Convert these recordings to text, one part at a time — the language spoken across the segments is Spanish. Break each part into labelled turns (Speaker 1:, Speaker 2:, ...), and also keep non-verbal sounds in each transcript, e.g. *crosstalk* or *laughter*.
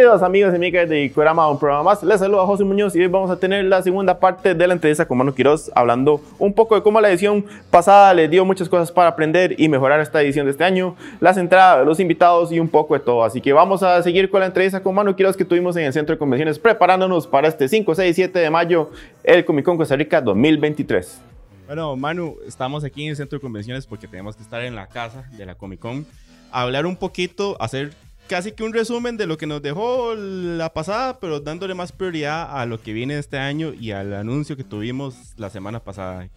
Speaker 1: Bienvenidos amigos y amigas de Cuerama, un programa más. Les saluda José Muñoz y hoy vamos a tener la segunda parte de la entrevista con Manu Quiroz hablando un poco de cómo la edición pasada le dio muchas cosas para aprender y mejorar esta edición de este año, las entradas, los invitados y un poco de todo. Así que vamos a seguir con la entrevista con Manu Quiroz que tuvimos en el Centro de Convenciones preparándonos para este 5, 6 y 7 de mayo, el Comic Con Costa Rica 2023.
Speaker 2: Bueno, Manu, estamos aquí en el Centro de Convenciones porque tenemos que estar en la casa de la Comic Con, hablar un poquito, hacer casi que un resumen de lo que nos dejó la pasada, pero dándole más prioridad a lo que viene este año y al anuncio que tuvimos la semana pasada.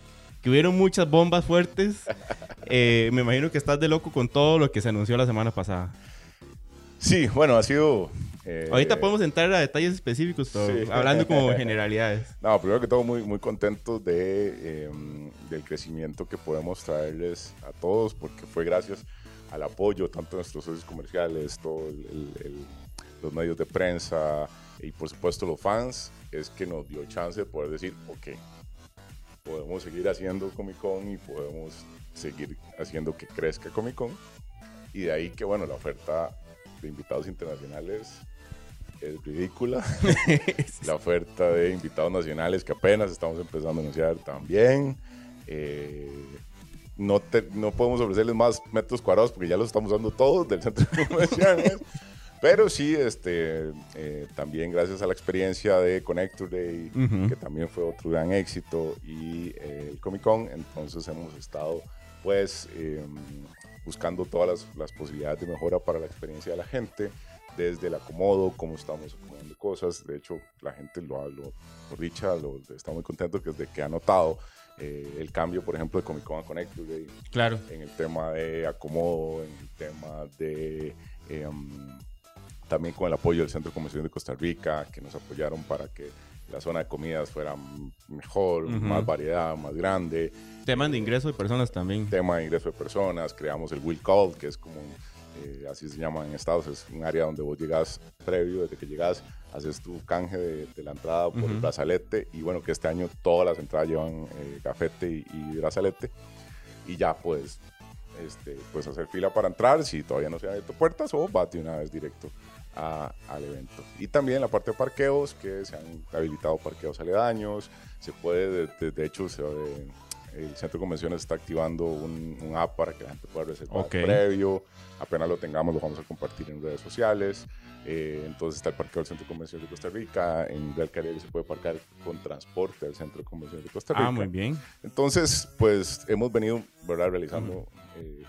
Speaker 2: Que hubieron muchas bombas fuertes. *laughs* Eh, me imagino que estás de loco con todo lo que se anunció la semana pasada.
Speaker 3: Sí, bueno, ha sido... eh,
Speaker 2: Ahorita podemos entrar a detalles específicos,
Speaker 3: Sí.
Speaker 2: hablando como *laughs* generalidades.
Speaker 3: No, primero que todo, muy, muy contentos de, eh, del crecimiento que podemos traerles a todos, porque fue gracias al apoyo tanto de nuestros socios comerciales, todos los medios de prensa y por supuesto los fans, es que nos dio chance de poder decir, ok, podemos seguir haciendo Comic Con y podemos seguir haciendo que crezca Comic Con. Y de ahí que, bueno, la oferta de invitados internacionales es ridícula. *laughs* la oferta de invitados nacionales que apenas estamos empezando a anunciar también. Eh, no, te- no podemos ofrecerles más metros cuadrados porque ya los estamos dando todos del centro convenciones. *laughs* Pero sí, este, eh, también gracias a la experiencia de Connector Day,
Speaker 2: Ujú.
Speaker 3: que también fue otro gran éxito, y eh, el Comic Con, entonces hemos estado pues eh, buscando todas las, las posibilidades de mejora para la experiencia de la gente, desde el acomodo, cómo estamos acomodando cosas. De hecho, la gente lo ha, lo, por dicha, lo, está muy contento que desde que ha notado eh, el cambio, por ejemplo, de Comic Con a Connector Day,
Speaker 2: Claro.
Speaker 3: en el tema de acomodo, en el tema de em, también con el apoyo del Centro de Convención de Costa Rica, que nos apoyaron para que la zona de comidas fuera mejor, más variedad, más grande.
Speaker 2: Temas de ingreso de personas también.
Speaker 3: Tema de ingreso de personas, creamos el Will Call, que es como, eh, así se llama en Estados, es un área donde vos llegas previo, desde que llegas, haces tu canje de, de la entrada por el brazalete, y bueno, que este año todas las entradas llevan eh, gafete y, y brazalete, y ya pues este, pues hacer fila para entrar si todavía no se han abierto puertas o va de una vez directo a- al evento. Y también la parte de parqueos, que se han habilitado parqueos aledaños, se puede, de, de- de hecho, se, eh, el centro de convenciones está activando un, un app para que la gente pueda reservar
Speaker 2: Ok.
Speaker 3: previo, apenas lo tengamos lo vamos a compartir en redes sociales. Eh, entonces está el parqueo del Centro de Convenciones de Costa Rica, en Real Caribe se puede parquear con transporte del Centro de Convenciones de Costa Rica.
Speaker 2: Ah, muy bien.
Speaker 3: Entonces, pues hemos venido ¿verdad? realizando eh,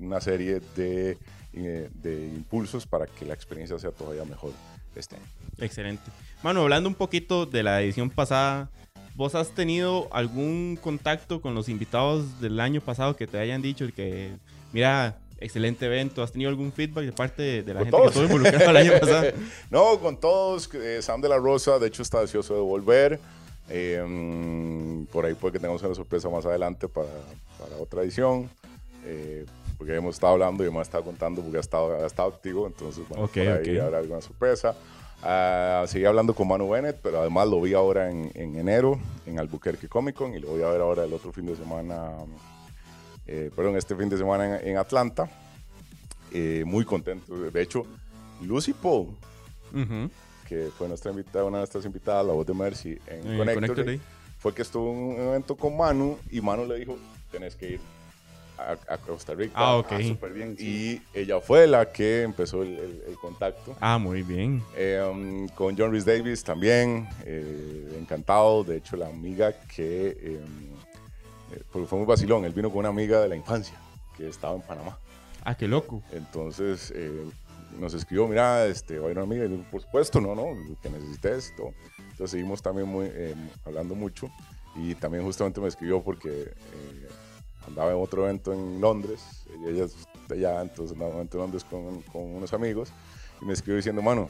Speaker 3: una serie de, eh, de impulsos para que la experiencia sea todavía mejor este año.
Speaker 2: Excelente. Mano, hablando un poquito de la edición pasada, ¿vos has tenido algún contacto con los invitados del año pasado que te hayan dicho que, mira, excelente evento? ¿Has tenido algún feedback de parte de, de la
Speaker 3: Con
Speaker 2: gente
Speaker 3: todos.
Speaker 2: que estuvo involucrada el año pasado? *laughs*
Speaker 3: No, con todos, eh, Sam de la Rosa, de hecho está deseoso de volver. Eh, por ahí puede que tengamos una sorpresa más adelante para, para otra edición. eh, porque hemos estado hablando y ha estado contando porque ha estado, ha estado activo, entonces bueno,
Speaker 2: Ok,
Speaker 3: por ahí
Speaker 2: ok.
Speaker 3: habrá alguna sorpresa. Ah, seguí hablando con Manu Bennett, pero además lo vi ahora en, en enero en Albuquerque Comic Con y lo voy a ver ahora el otro fin de semana, eh, perdón, este fin de semana en, en Atlanta. Eh, muy contento. De hecho, Lucy Paul,
Speaker 2: Ujú.
Speaker 3: que fue nuestra invitada, una de nuestras invitadas, la voz de Mercy, en
Speaker 2: Eh,
Speaker 3: Connector, fue que estuvo en un evento con Manu y Manu le dijo, tenés que ir a, a Costa Rica.
Speaker 2: Ah, ok.
Speaker 4: súper bien. sí.
Speaker 3: Y ella fue la que empezó el, el- el contacto.
Speaker 2: Ah, muy bien.
Speaker 3: Eh, con John Rhys Davis también, eh, encantado. De hecho, la amiga que eh, eh, porque fue muy vacilón, él vino con una amiga de la infancia que estaba en Panamá.
Speaker 2: Ah, qué loco.
Speaker 3: Entonces eh, nos escribió, mira, este, va a ir una amiga. Y yo, por supuesto, no, no, lo que necesites. y todo. Entonces seguimos también muy, eh, hablando mucho. Y también justamente me escribió porque eh, andaba en otro evento en Londres. Ella es de allá, entonces andaba en un evento en Londres con, con unos amigos. Y me escribió diciendo, mano,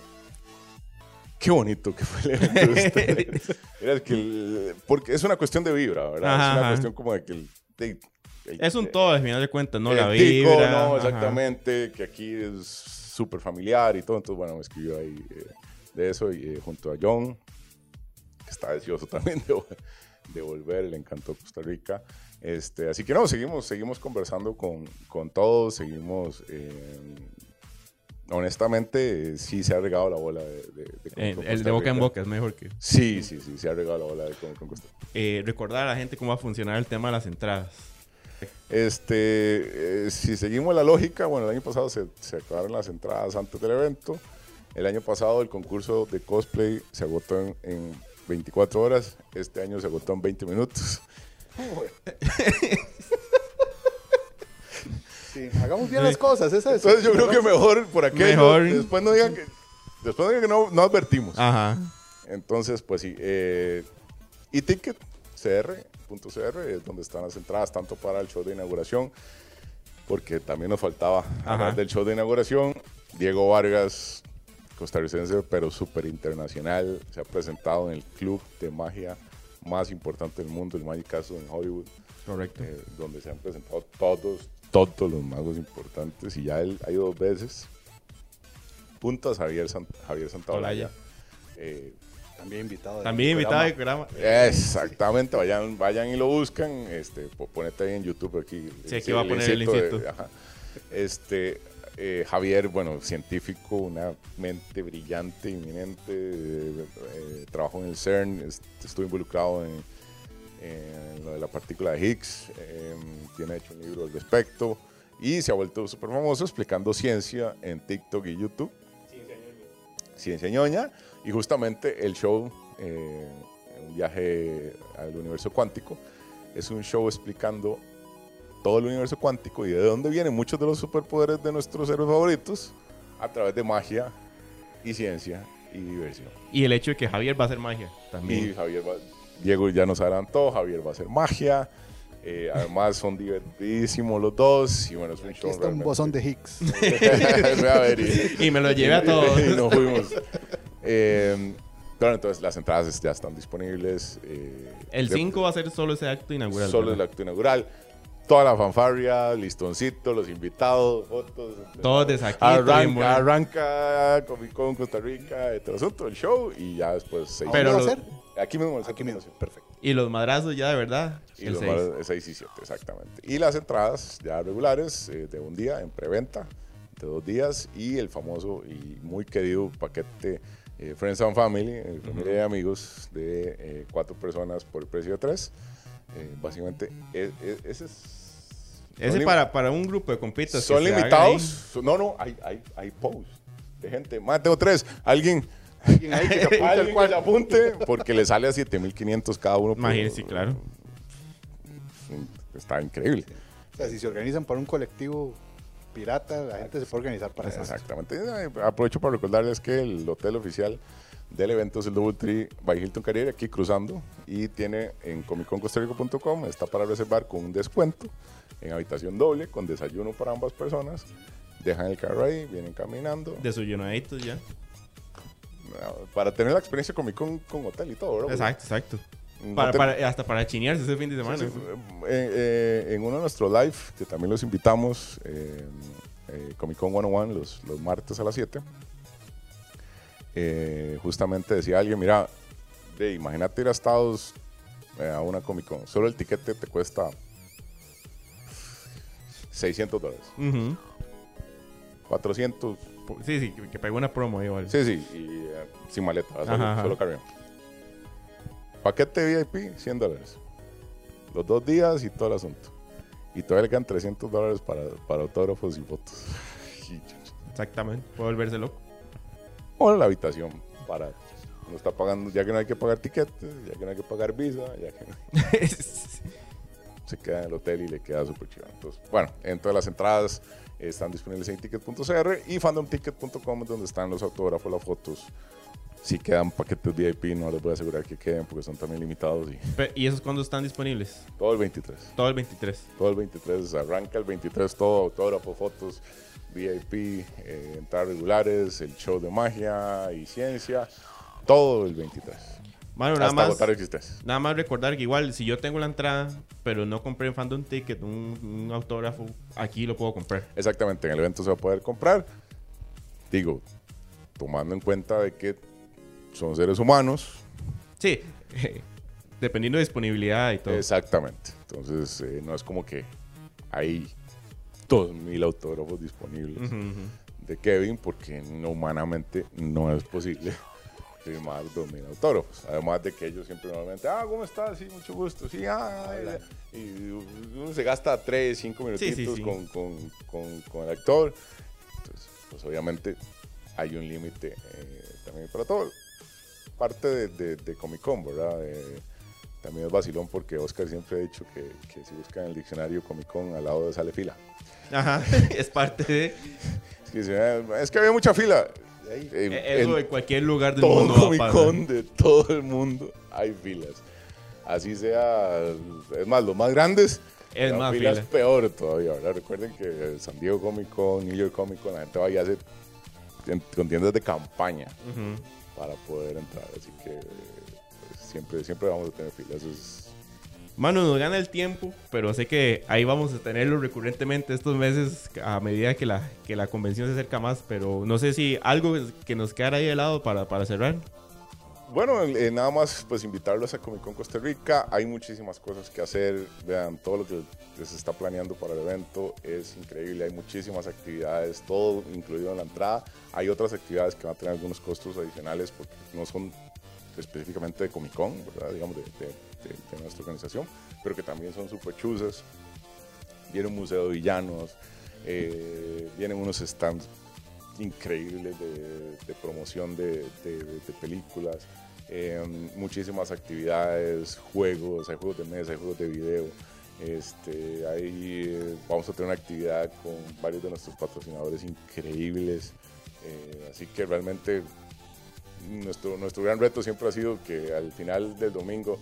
Speaker 3: qué bonito que fue el evento de *laughs* ustedes". Era que el- porque es una cuestión de vibra, ¿verdad?
Speaker 2: Ajá,
Speaker 3: es una
Speaker 2: ajá.
Speaker 3: cuestión como de que el... de- el-
Speaker 2: Es un todo, al final de cuentas, ¿no? La
Speaker 3: tico,
Speaker 2: vibra.
Speaker 3: no,
Speaker 2: ajá.
Speaker 3: exactamente, que aquí es súper familiar y todo. Entonces, bueno, me escribió ahí eh, de eso y eh, junto a John, que está deseoso *laughs* también de, de volver, le encantó Costa Rica. Este, así que no, seguimos, seguimos conversando con, con todos, seguimos eh, honestamente, sí se ha regado la bola de, de, de
Speaker 2: Eh,
Speaker 3: Con
Speaker 2: el de boca en boca es mejor que.
Speaker 3: Sí, sí, sí, se ha regado la bola de Con Costa Rica.
Speaker 2: Eh, recordar a la gente cómo va a funcionar el tema de las entradas.
Speaker 3: Este, eh, si seguimos la lógica, bueno, el año pasado se, se acabaron las entradas antes del evento. El año pasado el concurso de cosplay se agotó en, en 24 horas. Este año se agotó en 20 minutos.
Speaker 4: Sí, hagamos bien las cosas, esa es.
Speaker 3: Entonces yo creo que mejor por aquello.
Speaker 2: Mejor.
Speaker 3: Después no digan que, después no, digan que no, no advertimos.
Speaker 2: Ajá.
Speaker 3: Entonces, pues sí. Eh, y ticket CR.cr es donde están las entradas, tanto para el show de inauguración, porque también nos faltaba hablar del show de inauguración. Diego Vargas, costarricense, pero súper internacional, se ha presentado en el club de magia más importante del mundo, el Magic Castle en Hollywood,
Speaker 2: Correcto.
Speaker 3: eh, donde se han presentado todos, todos los magos importantes, y ya él ha ido dos veces. Puntas Javier, San- Javier Santaolalla. Eh,
Speaker 4: También invitado.
Speaker 2: También invitado de
Speaker 4: programa.
Speaker 3: Exactamente, vayan, vayan y lo buscan. Este, po- ponete ahí en YouTube aquí.
Speaker 2: Sí, aquí va a poner el
Speaker 3: de- ajá. Este, eh, Javier, bueno, científico, una mente brillante, inminente. eh, eh, trabajó en el CERN, est- estuvo involucrado en, en lo de la partícula de Higgs. eh, tiene hecho un libro al respecto y se ha vuelto súper famoso explicando ciencia en TikTok y YouTube. Ciencia ñoña. Y justamente el show, eh, un viaje al universo cuántico, es un show explicando todo el universo cuántico y de dónde vienen muchos de los superpoderes de nuestros héroes favoritos a través de magia y ciencia y diversión.
Speaker 2: Y el hecho de que Javier va a hacer magia también.
Speaker 3: Y Javier va- Diego ya nos adelantó, Javier va a hacer magia. eh, además son divertidísimos los dos y bueno, es un
Speaker 4: Aquí
Speaker 3: show
Speaker 4: está un bozón de Higgs. *laughs*
Speaker 3: Y-
Speaker 2: Y me lo llevé a todos. *laughs*
Speaker 3: y nos fuimos. Eh, claro, entonces las entradas ya están disponibles. eh,
Speaker 2: El
Speaker 3: de-
Speaker 2: 5 va a ser solo ese acto inaugural.
Speaker 3: Solo el
Speaker 2: ¿verdad?
Speaker 3: acto inaugural. Toda la fanfarria, listoncito, los invitados, fotos.
Speaker 2: Todos de bien
Speaker 3: Arranca, arranca Comic Con Costa Rica, el asunto, el show y ya después seis.
Speaker 2: Pero
Speaker 4: ¿Dónde va a
Speaker 2: lo-?
Speaker 3: Aquí mismo,
Speaker 4: Aquí mismo.
Speaker 3: de.
Speaker 4: Perfecto.
Speaker 2: Y los madrazos ya de verdad.
Speaker 3: Y
Speaker 2: el
Speaker 3: los
Speaker 2: 6.
Speaker 3: más- 6 y 7, exactamente. Y las entradas ya regulares eh, de un día en preventa, de dos días, y el famoso y muy querido paquete eh, Friends and Family, eh, familia y amigos, de eh, cuatro personas por el precio de tres. Eh, básicamente, e- e- ese es.
Speaker 2: Ese para, para un grupo de compitas.
Speaker 3: Son limitados. No, no, hay, hay, hay posts de gente. Más tengo tres. Alguien.
Speaker 4: Alguien ahí que se apunte al
Speaker 3: Alguien que
Speaker 4: cuarto.
Speaker 3: se apunte porque le sale a 7500 cada uno. por-
Speaker 2: Imagínense, claro.
Speaker 3: Está increíble.
Speaker 4: O sea, si se organizan para un colectivo pirata, la gente se puede organizar para eso.
Speaker 3: Exactamente. Aprovecho para recordarles que el hotel oficial del evento es el Double Tree by Hilton Caribe, aquí cruzando, y tiene en comicconscostarrica.com, está para reservar con un descuento en habitación doble, con desayuno para ambas personas. Dejan el carro ahí, vienen caminando.
Speaker 2: Desayunaditos ya.
Speaker 3: Para tener la experiencia Comic Con con hotel y todo, ¿verdad?
Speaker 2: Exacto, exacto. Para, para- hasta para chinearse ese fin de semana.
Speaker 3: Sí, sí, eh, eh, en uno de nuestros live, que también los invitamos, eh, eh, Comic Con 101, los, los martes a las 7, eh, justamente decía alguien, mira, ve, imagínate ir a Estados eh, a una Comic Con, solo el tiquete te cuesta 600 dólares,
Speaker 2: Ujú.
Speaker 3: 400,
Speaker 2: Sí, sí, que, que pegó una promo igual.
Speaker 3: sí, sí, y eh, sin maleta, solo,
Speaker 2: Ajá, ajá.
Speaker 3: solo carry-on. Paquete VIP, 100 dólares. Los dos días y todo el asunto. Y todavía le quedan 300 dólares para, para autógrafos y fotos. *laughs*
Speaker 2: Exactamente. Puede volverse loco.
Speaker 3: O la habitación para... No está pagando, ya que no hay que pagar tiquetes, ya que no hay que pagar visa, ya que no- *laughs* se queda en el hotel y le queda súper chido. Entonces, bueno, en todas las entradas están disponibles en ticket.cr y fandomticket.com, donde están los autógrafos, las fotos. Si quedan paquetes VIP, no les voy a asegurar que queden porque son también limitados. Y
Speaker 2: ¿Y esos cuándo están disponibles?
Speaker 3: todo el 23.
Speaker 2: Todo el 23.
Speaker 3: Todo el 23, arranca el 23, todo autógrafo, fotos, VIP, eh, entradas regulares, el show de magia y ciencia, todo el 23.
Speaker 2: Bueno, nada más, nada más recordar que igual si yo tengo la entrada, pero no compré en Fandom Ticket un, un autógrafo, aquí lo puedo comprar.
Speaker 3: Exactamente, en el evento se va a poder comprar. Digo, tomando en cuenta de que son seres humanos.
Speaker 2: Sí, *laughs* dependiendo de disponibilidad y todo.
Speaker 3: Exactamente. Entonces, eh, no es como que hay 2.000 autógrafos disponibles. De Kevin porque no, humanamente no es posible *laughs* firmar 2.000 autógrafos. Además de que ellos siempre normalmente, ah, ¿cómo estás? Sí, mucho gusto. Sí, ah, y uno se gasta 3, 5 minutitos
Speaker 2: Sí, sí, sí.
Speaker 3: Con, con- con- con el actor. Entonces, pues obviamente hay un límite eh, también para todo. Parte de, de- de Comic Con, ¿verdad? Eh, también es vacilón porque Oscar siempre ha dicho que, que si buscan en el diccionario Comic Con al lado de sale fila.
Speaker 2: Ajá, *laughs* es parte de
Speaker 3: Es que, "Ah, es que había mucha fila. Eh,
Speaker 2: eh, eso
Speaker 3: en
Speaker 2: en cualquier lugar del
Speaker 3: todo
Speaker 2: mundo.
Speaker 3: Comic. Con de todo el mundo hay filas. Así sea, es más, los más grandes,
Speaker 2: Es más
Speaker 3: fila es peor todavía, ¿verdad? Recuerden que San Diego Comic Con, New York Comic Con, la gente va y hace con tiendas de campaña para poder entrar. Así que siempre, siempre vamos a tener filas. Eso es-
Speaker 2: Mano, nos gana el tiempo, pero sé que ahí vamos a tenerlo recurrentemente estos meses a medida que la, que la convención se acerca más. Pero no sé si algo que nos quedara ahí de lado para, para cerrar.
Speaker 3: Bueno, eh, nada más pues invitarlos a Comic Con Costa Rica. Hay muchísimas cosas que hacer. Vean, todo lo que se está planeando para el evento es increíble. Hay muchísimas actividades, todo incluido en la entrada. Hay otras actividades que van a tener algunos costos adicionales porque no son específicamente de Comic Con, digamos, de, de- nuestra organización, pero que también son súper chuzas. Viene un museo de villanos, eh, vienen unos stands increíbles de, promoción de, películas, eh, muchísimas actividades, juegos, hay juegos de mesa, hay juegos de video. Este, ahí eh, vamos a tener una actividad con varios de nuestros patrocinadores increíbles. eh, así que realmente nuestro, nuestro gran reto siempre ha sido que al final del domingo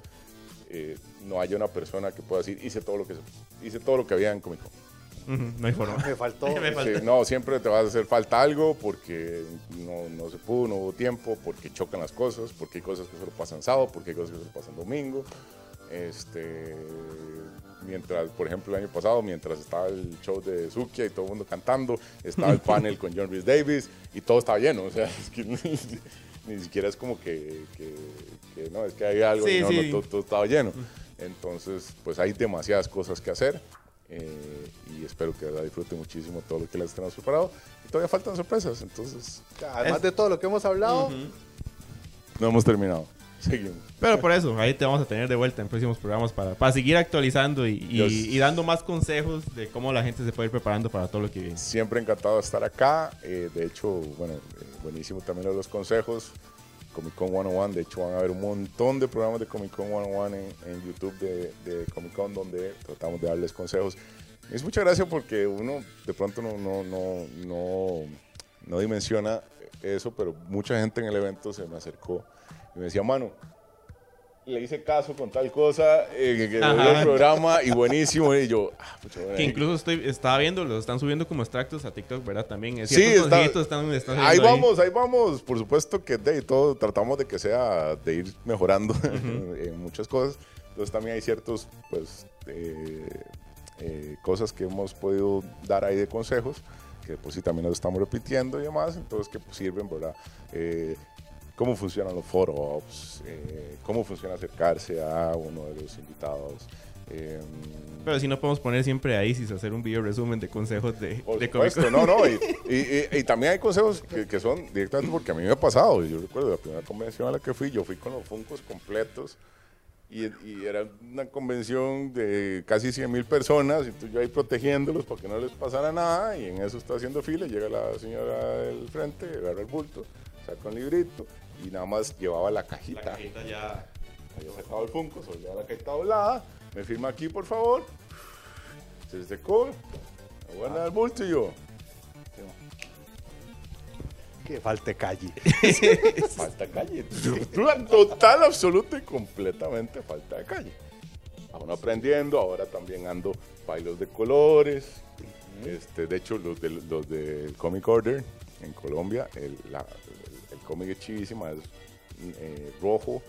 Speaker 3: eh, no haya una persona que pueda decir hice todo lo que hice todo lo que había en Comic Con.
Speaker 2: No hay forma. *laughs*
Speaker 4: Me faltó. *laughs*
Speaker 2: Me falta.
Speaker 3: Sí, no, siempre te va a hacer falta algo porque no, no se pudo, no hubo tiempo, porque chocan las cosas, porque hay cosas que solo pasan sábado, porque hay cosas que solo pasan domingo. Este, mientras, por ejemplo, el año pasado, mientras estaba el show de Zukia y todo el mundo cantando, estaba el *laughs* panel con John Rhys Davis y todo estaba lleno. O sea, es que ni siquiera es como que, que- que no, es que hay algo
Speaker 2: Sí,
Speaker 3: y no,
Speaker 2: sí.
Speaker 3: no, todo, todo estaba lleno. Entonces, pues hay demasiadas cosas que hacer. eh, y espero que la disfruten muchísimo todo lo que les tenemos preparado. Y todavía faltan sorpresas, entonces
Speaker 4: Además
Speaker 2: Es-
Speaker 4: de todo lo que hemos hablado,
Speaker 3: no hemos terminado. *laughs* Seguimos.
Speaker 2: Pero por eso, ahí te vamos a tener de vuelta en próximos programas para, para seguir actualizando y, y- y dando más consejos de cómo la gente se puede ir preparando para todo lo que viene.
Speaker 3: Siempre encantado de estar acá. eh, de hecho, bueno, eh, buenísimo también los consejos. Comic Con 101, de hecho van a haber un montón de programas de Comic Con 101 en, en YouTube de, de Comic Con donde tratamos de darles consejos. Es mucha gracia porque uno de pronto no, no, no, no, no dimensiona eso, pero mucha gente en el evento se me acercó y me decía, mano, le hice caso con tal cosa, eh, que, el programa y buenísimo. Y yo, ah, pucha, bueno,
Speaker 2: Que
Speaker 3: ahí-
Speaker 2: incluso estoy, estaba viendo, los están subiendo como extractos a TikTok, ¿verdad? También. eh,
Speaker 3: Sí, está-
Speaker 2: están, están
Speaker 3: Ahí vamos, ahí vamos. Por supuesto que de todo tratamos de que sea de ir mejorando *laughs* en muchas cosas. Entonces también hay ciertos, pues, eh, eh, cosas que hemos podido dar ahí de consejos, que pues sí también nos estamos repitiendo y demás, entonces que pues, sirven, ¿verdad? Eh, cómo funcionan los foros, eh, cómo funciona acercarse a uno de los invitados. eh,
Speaker 2: Pero si no podemos poner siempre ahí, si hacer un video resumen de consejos de,
Speaker 3: Por
Speaker 2: de
Speaker 3: supuesto, no, no. Y, *laughs* y- y- y también hay consejos que, que son directamente porque a mí me ha pasado. Yo recuerdo la primera convención a la que fui, yo fui con los Funcos completos y, y era una convención de casi 100 mil personas. Y tú yo ahí protegiéndolos para que no les pasara nada. Y en eso está haciendo fila. Llega la señora del frente, agarra el bulto, saca un librito y nada más llevaba la cajita.
Speaker 2: La cajita ya.
Speaker 3: Había sacado el Funko, solía la cajita doblada. Me firma aquí, por favor. Se secó. Me guarda el bulto y yo.
Speaker 4: que falte calle. *laughs*
Speaker 3: Falta calle. Total, absoluta y completamente falta de calle. Aún aprendiendo, ahora también ando bailos de colores. Este, de hecho, los del los del Comic Order en Colombia, el, la- el- cómic es chivísima, es eh, rojo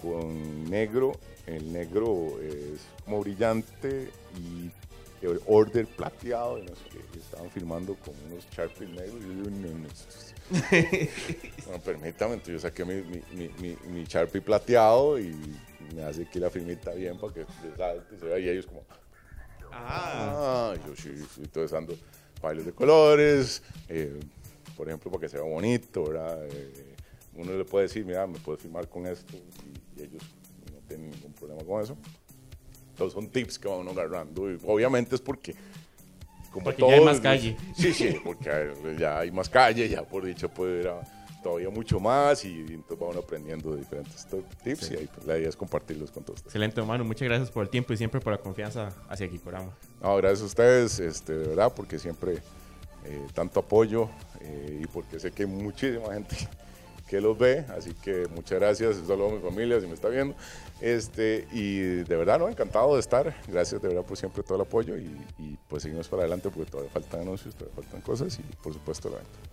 Speaker 3: con negro. El negro es como brillante y el order plateado. y no sé qué, estaban filmando con unos Sharpies negros. Y yo, no, *laughs* no, permítame, entonces yo saqué mi, mi, mi, Sharpie plateado y me hace que la firmita bien para que y se vea. Y ellos como,
Speaker 2: Ah.
Speaker 3: ah, yo sí, entonces ando bailes de colores, eh, por ejemplo, para que sea bonito, ¿verdad? Eh, uno le puede decir, mira, me puedes filmar con esto, y, ellos no tienen ningún problema con eso. Entonces son tips que van agarrando, y obviamente es porque...
Speaker 2: Como porque ya hay más calle. *laughs*
Speaker 3: Sí, sí, porque ya hay más calle, ya por dicho puede ir a todavía mucho más y, entonces vamos aprendiendo de diferentes tips y ahí, pues, la idea es compartirlos con todos.
Speaker 2: Excelente, hermano. Muchas gracias por el tiempo y siempre por la confianza hacia Kikorama.
Speaker 3: No, gracias a ustedes, este, de verdad, porque siempre eh, tanto apoyo eh, y porque sé que hay muchísima gente *laughs* que los ve, así que muchas gracias, saludo a mi familia si me está viendo, este, y de verdad, ¿no? encantado de estar, gracias de verdad por siempre todo el apoyo y, y pues seguimos para adelante porque todavía faltan anuncios, todavía faltan cosas y por supuesto la venta.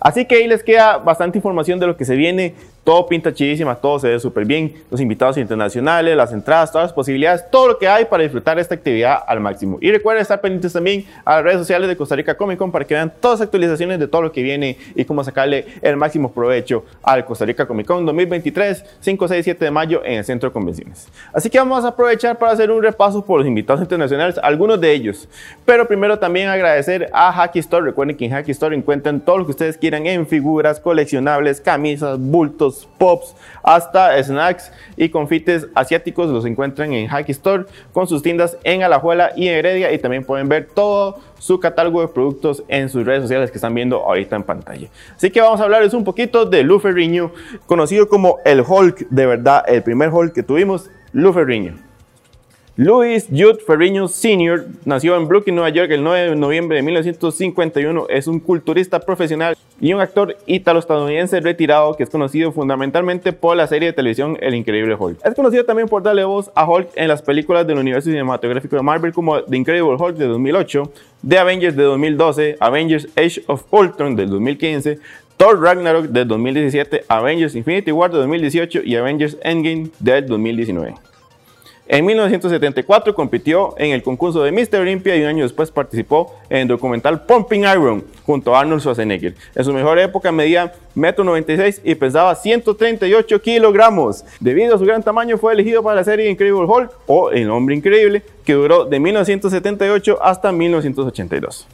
Speaker 1: Así que ahí les queda bastante información de lo que se viene. Todo pinta chidísima, todo se ve súper bien. Los invitados internacionales, las entradas, todas las posibilidades, todo lo que hay para disfrutar esta actividad al máximo. Y recuerden estar pendientes también a las redes sociales de Costa Rica Comic Con para que vean todas las actualizaciones de todo lo que viene y cómo sacarle el máximo provecho al Costa Rica Comic Con 2023, 5, 6, 7 de mayo en el Centro de Convenciones. Así que vamos a aprovechar para hacer un repaso por los invitados internacionales, algunos de ellos. Pero primero también agradecer a Hacky Store. Recuerden que en Hacky Store encuentran todo lo que ustedes quieran en figuras, coleccionables, camisas, bultos, pops, hasta snacks y confites asiáticos. Los encuentran en Hacky Store con sus tiendas en Alajuela y en Heredia y también pueden ver todo su catálogo de productos en sus redes sociales que están viendo ahorita en pantalla. Así que vamos a hablarles un poquito de Lu Ferriño, conocido como el Hulk, de verdad, el primer Hulk que tuvimos, Lu Ferriño. Louis Jude Ferriño Sr. nació en Brooklyn, Nueva York, el 9 de noviembre de 1951. Es un culturista profesional y un actor ítalo-estadounidense retirado que es conocido fundamentalmente por la serie de televisión El Increíble Hulk. Es conocido también por darle voz a Hulk en las películas del universo cinematográfico de Marvel como The Incredible Hulk de 2008, The Avengers de 2012, Avengers Age of Ultron del 2015, Thor Ragnarok del 2017, Avengers Infinity War de 2018 y Avengers Endgame del 2019. En 1974 compitió en el concurso de Mr. Olympia y un año después participó en el documental Pumping Iron junto a Arnold Schwarzenegger. En su mejor época medía 1,96 m y pesaba 138 kilogramos. Debido a su gran tamaño fue elegido para la serie Incredible Hulk o El Hombre Increíble que duró de 1978 hasta 1982.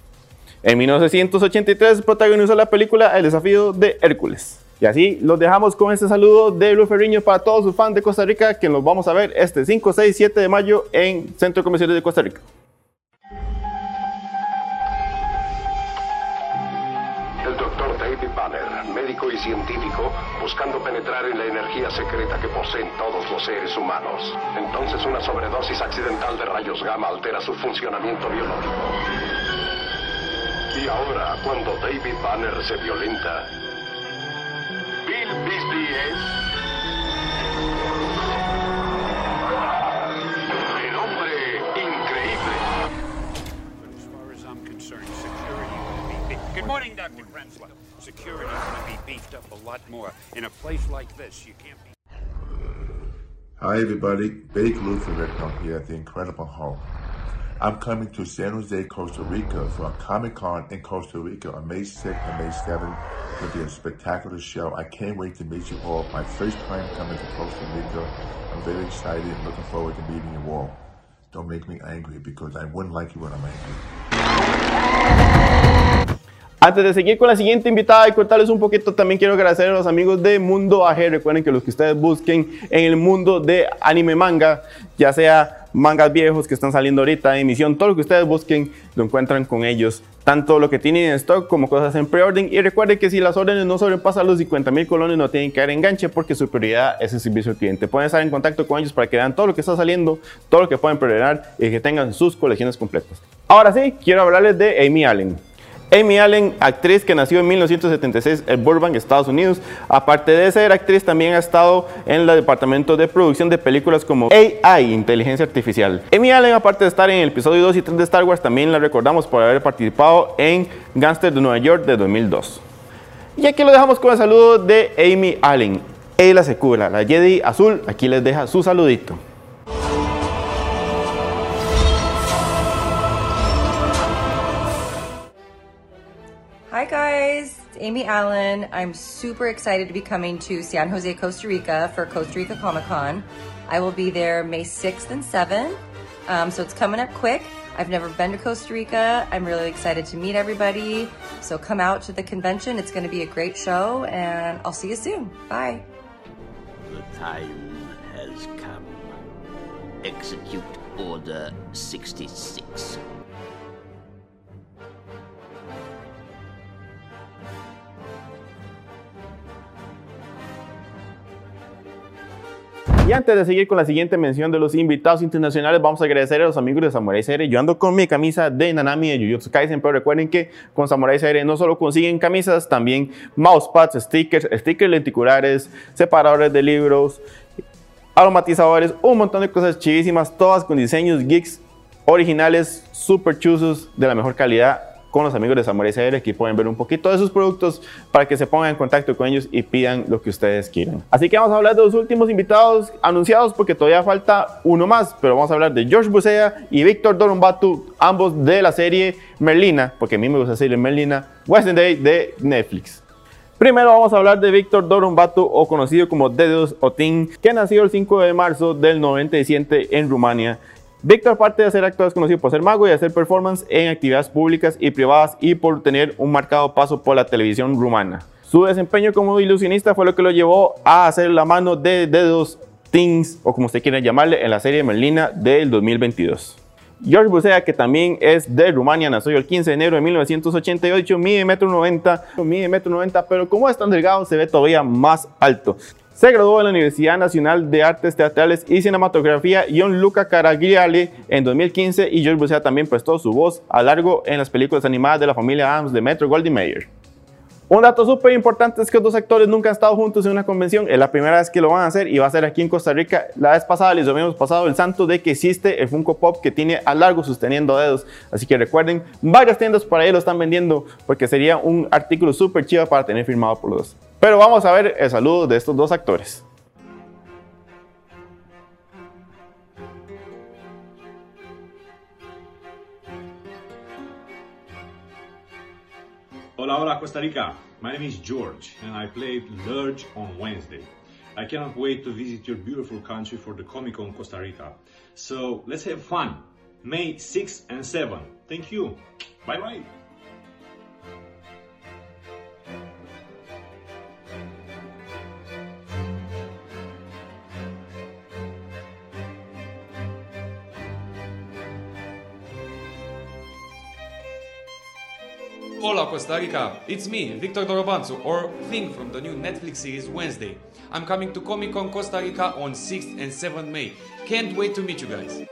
Speaker 1: En 1983 protagonizó la película El desafío de Hércules. Y así los dejamos con este saludo de Luis Ferriño para todos sus fans de Costa Rica que nos vamos a ver este 5, 6, 7 de mayo en Centro de de Costa Rica.
Speaker 5: El doctor David Banner, médico y científico, buscando penetrar en la energía secreta que poseen todos los seres humanos. Entonces una sobredosis accidental de rayos gamma altera su funcionamiento biológico. Y ahora, cuando David Banner se violenta, Bill Beasley es... El hombre increíble.
Speaker 6: As far as I'm concerned, security will be... Good morning, Dr. Crenswell. Security is going to be beefed up a lot more. In a place like this, you can't be...
Speaker 7: Hi everybody, Big Luther here at the Incredible Hulk. I'm coming to San Jose, Costa Rica for a Comic Con in Costa Rica on May 6th and May 7th. It'll be a spectacular show. I can't wait to meet you all. My first time coming to Costa Rica. I'm very excited and looking forward to meeting you all. Don't make me angry because I wouldn't like you when I'm angry.
Speaker 1: Antes de seguir con la siguiente invitada y contarles un poquito, también quiero agradecer a los amigos de Mundo AG. Recuerden que los que ustedes busquen en el mundo de anime manga, ya sea mangas viejos que están saliendo ahorita, emisión, todo lo que ustedes busquen lo encuentran con ellos. Tanto lo que tienen en stock como cosas en preorden. Y recuerden que si las órdenes no sobrepasan los 50 mil colones, no tienen que dar enganche porque su prioridad es el servicio al cliente. Pueden estar en contacto con ellos para que vean todo lo que está saliendo, todo lo que pueden preordenar y que tengan sus colecciones completas. Ahora sí, quiero hablarles de Amy Allen. Amy Allen, actriz que nació en 1976 en Burbank, Estados Unidos. Aparte de ser actriz, también ha estado en el departamento de producción de películas como AI, Inteligencia Artificial. Amy Allen, aparte de estar en el episodio 2 y 3 de Star Wars, también la recordamos por haber participado en Gangster de Nueva York de 2002. Y aquí lo dejamos con el saludo de Amy Allen. Ella se cura, la Jedi azul, aquí les deja su saludito.
Speaker 8: Hi guys, it's Amy Allen. I'm super excited to be coming to San Jose, Costa Rica for Costa Rica Comic Con. I will be there May 6th and 7th, um, so it's coming up quick. I've never been to Costa Rica. I'm really excited to meet everybody. So come out to the convention. It's going to be a great show, and I'll see you soon. Bye.
Speaker 9: The time has come. Execute Order 66.
Speaker 1: Y antes de seguir con la siguiente mención de los invitados internacionales, vamos a agradecer a los amigos de Samurai Series. Yo ando con mi camisa de Nanami de Jujutsu Kaisen, pero recuerden que con Samurai Series no solo consiguen camisas, también mousepads, stickers, stickers lenticulares, separadores de libros, aromatizadores, un montón de cosas chivísimas, todas con diseños geeks originales, super chuzos, de la mejor calidad con los amigos de Samurai CR. Aquí pueden ver un poquito de sus productos para que se pongan en contacto con ellos y pidan lo que ustedes quieran. Así que vamos a hablar de los últimos invitados anunciados porque todavía falta uno más, pero vamos a hablar de George Bucea y Víctor Dorumbatu, ambos de la serie Merlina, porque a mí me gusta decirle Merlina, Western Day de Netflix. Primero vamos a hablar de Víctor Dorumbatu, o conocido como Dedos Otin, que nació el 5 de marzo del 97 en Rumania Víctor, aparte de ser actor, es conocido por ser mago y hacer performance en actividades públicas y privadas y por tener un marcado paso por la televisión rumana. Su desempeño como ilusionista fue lo que lo llevó a hacer la mano de Dedos Things, o como usted quiera llamarle, en la serie Merlina del 2022. George Bucea, que también es de Rumania, nació el 15 de enero de 1988, mide 1,90 m, mide 1,90 m, pero como es tan delgado se ve todavía más alto. Se graduó en la Universidad Nacional de Artes Teatrales y Cinematografía John Luca Caragliale en 2015 y George Bucea también prestó su voz a largo en las películas animadas de la familia Adams de Metro Goldie Mayer. Un dato súper importante es que los dos actores nunca han estado juntos en una convención. Es la primera vez que lo van a hacer y va a ser aquí en Costa Rica. La vez pasada les habíamos pasado el santo de que existe el Funko Pop que tiene a largo sosteniendo dedos. Así que recuerden, varias tiendas por ahí lo están vendiendo porque sería un artículo súper chido para tener firmado por los dos. Pero vamos a ver el saludo de estos dos actores.
Speaker 10: Hola, hola Costa Rica. My name is George and I played Lurch on Wednesday. I cannot wait to visit your beautiful country for the Comic Con Costa Rica. So let's have fun. May 6 and 7. Thank you. Bye bye.
Speaker 11: Hola Costa Rica, it's me, Victor Dorobanzu, or Thing from the new Netflix series Wednesday. I'm coming to Comic Con Costa Rica on 6th and 7th May. Can't wait to meet you guys.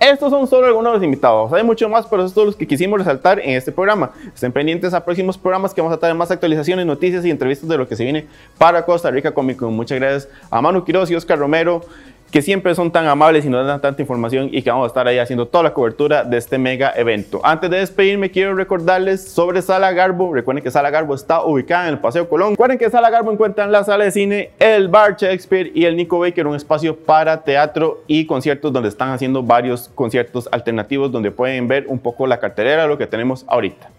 Speaker 1: Estos son solo algunos de los invitados. Hay mucho más, pero estos son los que quisimos resaltar en este programa. Estén pendientes a próximos programas que vamos a tener más actualizaciones, noticias y entrevistas de lo que se viene para Costa Rica Comic Con. Muchas gracias a Manu Quiroz y Oscar Romero que siempre son tan amables y nos dan tanta información y que vamos a estar ahí haciendo toda la cobertura de este mega evento. Antes de despedirme, quiero recordarles sobre Sala Garbo. Recuerden que Sala Garbo está ubicada en el Paseo Colón. Recuerden que Sala Garbo encuentran la sala de cine, el bar Shakespeare y el Nico Baker, un espacio para teatro y conciertos donde están haciendo varios conciertos alternativos donde pueden ver un poco la cartelera lo que tenemos ahorita.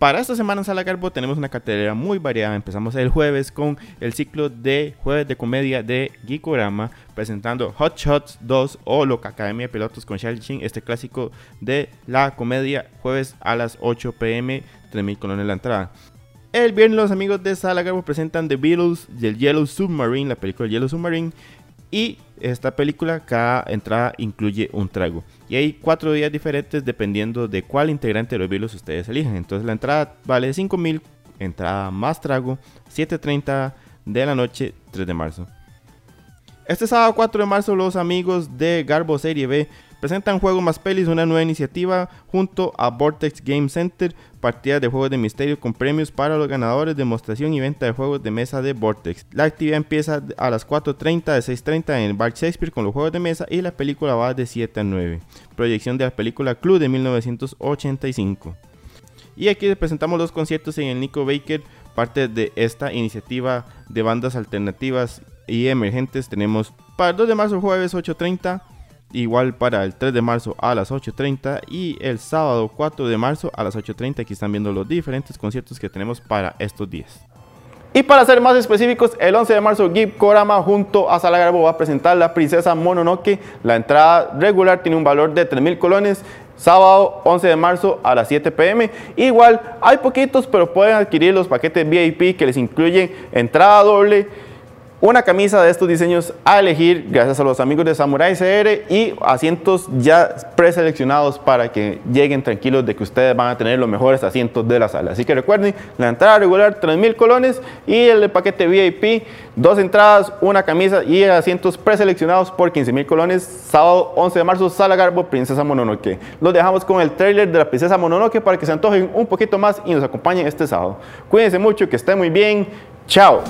Speaker 1: Para esta semana en Sala Garbo tenemos una cartelera muy variada. Empezamos el jueves con el ciclo de jueves de comedia de Geekorama, presentando Hot Shots 2 o Loca Academia de Pilotos con Charlie Chin, este clásico de la comedia, jueves a las 8 pm, 3000 colones la entrada. El viernes los amigos de Sala Garbo presentan The Beatles y el Yellow Submarine, la película Yellow Submarine, y esta película, cada entrada incluye un trago. Y hay cuatro días diferentes dependiendo de cuál integrante de los Beatles ustedes eligen. Entonces la entrada vale 5000, entrada más trago, 7.30 de la noche, 3 de marzo. Este sábado 4 de marzo los amigos de Garbo Serie B Presentan Juego Más Pelis, una nueva iniciativa junto a Vortex Game Center, partidas de juegos de misterio con premios para los ganadores, demostración y venta de juegos de mesa de Vortex. La actividad empieza a las 4.30 de 6.30 en el Bar Shakespeare con los juegos de mesa y la película va de 7 a 9. Proyección de la película Club de 1985. Y aquí les presentamos los conciertos en el Nico Baker, parte de esta iniciativa de bandas alternativas y emergentes. Tenemos para el 2 de marzo, jueves 8.30 igual para el 3 de marzo a las 8.30 y el sábado 4 de marzo a las 8.30. Aquí están viendo los diferentes conciertos que tenemos para estos días. Y para ser más específicos, el 11 de marzo Gib Korama junto a Sala Garbo va a presentar La Princesa Mononoke. La entrada regular tiene un valor de 3.000 colones. Sábado 11 de marzo a las 7 pm. Igual hay poquitos, pero pueden adquirir los paquetes VIP que les incluyen entrada doble una camisa de estos diseños a elegir gracias a los amigos de Samurai CR y asientos ya preseleccionados para que lleguen tranquilos de que ustedes van a tener los mejores asientos de la sala. Así que recuerden, la entrada regular 3.000 colones y el paquete VIP, dos entradas, una camisa y asientos preseleccionados por 15.000 colones. Sábado 11 de marzo, Sala Garbo, Princesa Mononoke. Los dejamos con el trailer de la Princesa Mononoke para que se antojen un poquito más y nos acompañen este sábado. Cuídense mucho, que estén muy bien. Chao.